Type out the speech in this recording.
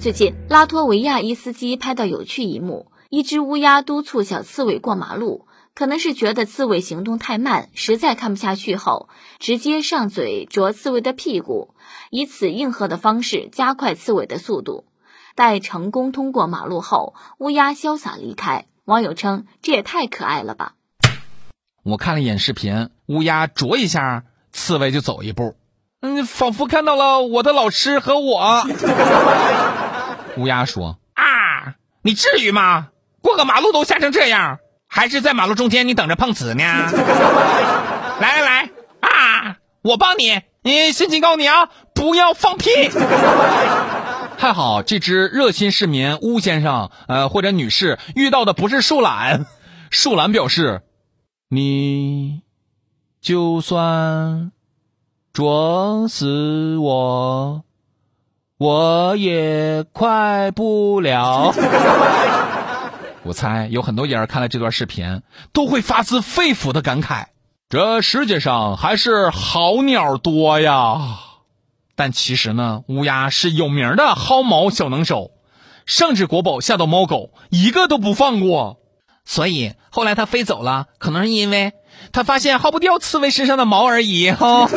最近，拉脱维亚一司机拍到有趣一幕：一只乌鸦督促小刺猬过马路，可能是觉得刺猬行动太慢，实在看不下去后，直接上嘴啄刺猬的屁股，以此应和的方式加快刺猬的速度。待成功通过马路后，乌鸦潇洒离开。网友称：“这也太可爱了吧！”我看了一眼视频，乌鸦啄一下，刺猬就走一步，嗯，仿佛看到了我的老师和我。乌鸦说：“啊，你至于吗？过个马路都吓成这样，还是在马路中间你等着碰瓷呢？来来来，啊，我帮你，你先警告你啊，不要放屁。”还好，这只热心市民乌先生，呃，或者女士遇到的不是树懒。树懒表示：“你就算撞死我，我也快不了。”我猜有很多人看了这段视频，都会发自肺腑的感慨：这世界上还是好鸟多呀。但其实呢，乌鸦是有名的薅毛小能手，上至国宝，下到猫狗，一个都不放过。所以后来它飞走了，可能是因为他发现薅不掉刺猬身上的毛而已哈。